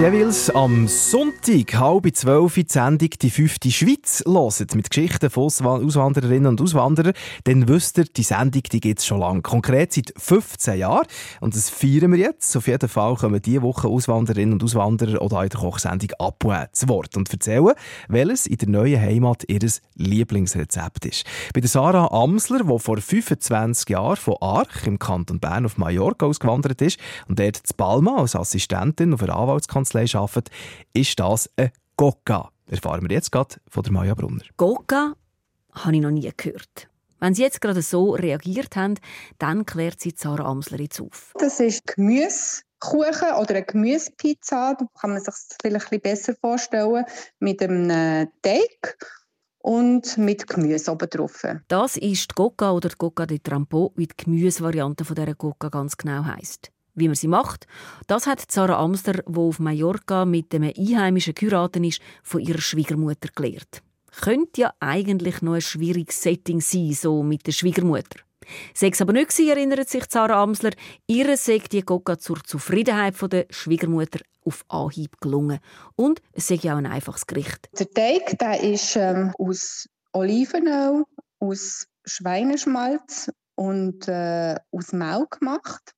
Ihr jeweils am Sonntag, halb zwölf, die Sendung «Die fünfte Schweiz» hört, mit Geschichten von Auswandererinnen und Auswanderern, dann wisst ihr, die Sendung die gibt es schon lange. Konkret seit 15 Jahren. Und das feiern wir jetzt. Auf jeden Fall kommen diese Woche Auswandererinnen und Auswanderer oder in der Kochsendung ab zu Wort und erzählen, welches in der neuen Heimat ihr Lieblingsrezept ist. Bei der Sarah Amsler, die vor 25 Jahren von Arch im Kanton Bern auf Mallorca ausgewandert ist und dort zu Palma als Assistentin auf einer Anwalts Anwaltskanzlei arbeitet, ist das ein Gokka. Erfahren wir jetzt gerade von der Maja Brunner. Gokka habe ich noch nie gehört. Wenn Sie jetzt gerade so reagiert haben, dann klärt sie Sarah Amsler jetzt auf. Das ist Gemüsekuchen oder eine Gemüsepizza. Da kann man sich das vielleicht ein bisschen besser vorstellen. Mit einem Teig und mit Gemüse oben drauf. Das ist die Gokka oder die Gokka de Trampo, wie die Gemüsevariante von dieser Gokka ganz genau heisst. Wie man sie macht, das hat Sarah Amster, die auf Mallorca mit einem Einheimischen geheiratet ist, von ihrer Schwiegermutter gelernt. Könnte ja eigentlich noch ein schwieriges Setting sein, so mit der Schwiegermutter. Sechs aber nicht gewesen, erinnert sich Sarah Amsler. Ihre sagt die Gokka zur Zufriedenheit der Schwiegermutter auf Anhieb gelungen. Und es ja auch ein einfaches Gericht. Der Teig der ist ähm, aus Olivenöl, aus Schweineschmalz und äh, aus Mehl gemacht.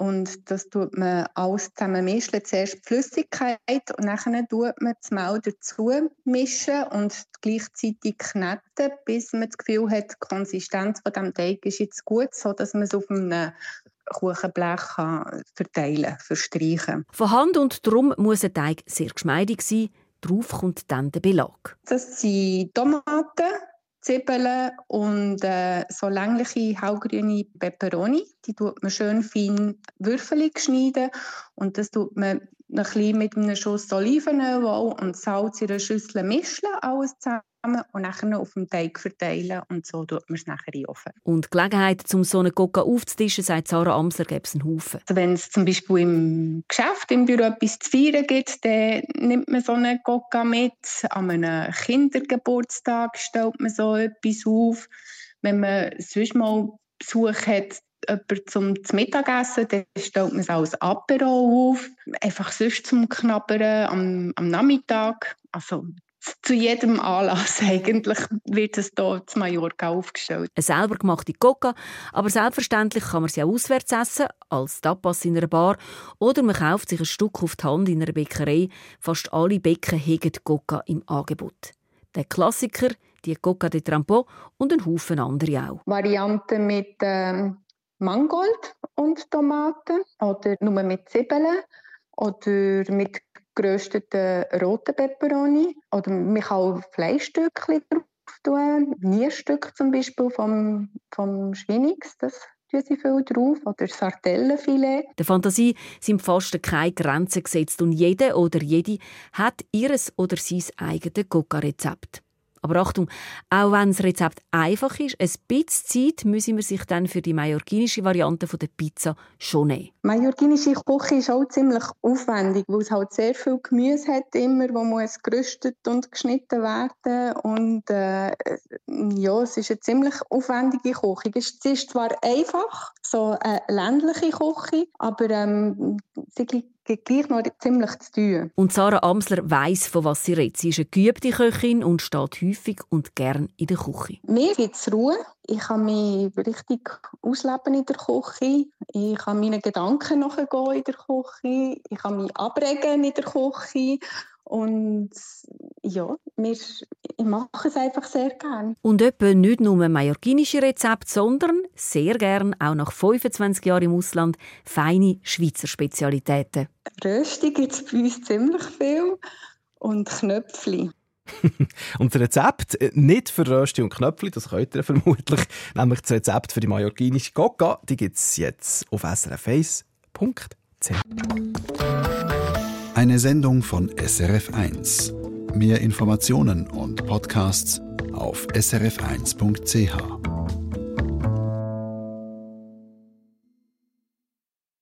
Und das tut man alles zusammen mischen. Zuerst die Flüssigkeit und dann tut man das Mehl dazu mischen und gleichzeitig kneten, bis man das Gefühl hat, die Konsistenz von dem Teig ist jetzt gut, sodass man es auf einem Kuchenblech kann verteilen, verstreichen. Von Hand und drum muss der Teig sehr geschmeidig sein. Darauf kommt dann der Belag. Das sind Tomaten, Zwiebeln und äh, so längliche hellgrüne Peperoni. Die tut man schön fein würfelig schneiden und das tut man ein bisschen mit einem Schuss Olivenöl und Salz in einer Schüssel mischen, alles zusammen und nachher auf dem Teig verteilen und so tut man es nachher in den Ofen. Und Gelegenheit, um so einen Coca aufzutischen, sagt Sarah Amsler, gäbe es einen Haufen. Also wenn es zum Beispiel im Geschäft, im Büro etwas zu feiern gibt, dann nimmt man so einen Coca mit. An einem Kindergeburtstag stellt man so etwas auf. Wenn man sonst mal Besuch hat, jemand zum Mittagessen, dann stellt man es als Apero auf. Einfach sonst zum Knabbern am, am Nachmittag. Also zu jedem Anlass eigentlich wird es hier zu Mallorca aufgestellt. Eine selber gemachte Coca, aber selbstverständlich kann man sie auch auswärts essen, als Tapas in einer Bar oder man kauft sich ein Stück auf die Hand in einer Bäckerei. Fast alle Bäcken hegen Coca im Angebot. Der Klassiker, die Coca de Trampo und ein Haufen andere auch. Varianten mit ähm, Mangold und Tomaten oder nur mit Zwiebeln oder mit gerösteten roten Peperoni. Oder man kann auch Fleischstückchen drauf tun. Nierstück zum Beispiel vom, vom Schwinix, das tun sie viel drauf. Oder Sardellenfilet. Der Fantasie sind fast keine Grenzen gesetzt und jeder oder jede hat ihres oder sein eigenes Coca-Rezept. Aber Achtung, auch wenn das Rezept einfach ist, ein bisschen Zeit müssen wir sich dann für die mallorquinische Variante der Pizza schon nehmen. Mallorquinische Küche ist auch ziemlich aufwendig, weil es halt sehr viel Gemüse hat, immer, wo muss gerüstet und geschnitten werden und äh, ja, es ist eine ziemlich aufwendige Küche. Es ist zwar einfach, so eine ländliche Küche, aber ähm, sie gibt gleich noch ziemlich zu tun. Und Sarah Amsler weiss, von was sie redet. Sie ist eine geübte Köchin und steht häufig und gern in der Küche. Mir gibt es Ruhe. Ich kann mich richtig ausleben in der Küche. Ich kann meinen Gedanken nachgehen in der Küche. Ich kann mich abregen in der Küche. Und ja, wir, ich mache es einfach sehr gerne. Und etwa nicht nur mallorquinische Rezepte, sondern sehr gern auch nach 25 Jahren im Ausland feine Schweizer Spezialitäten. Rösti gibt es bei uns ziemlich viel und Knöpfli. und das Rezept äh, nicht für Rösti und Knöpfli, das könnt ihr vermutlich, nämlich das Rezept für die mallorquinische Coca, die gibt es jetzt auf srf1.ch. Eine Sendung von SRF1. Mehr Informationen und Podcasts auf srf1.ch.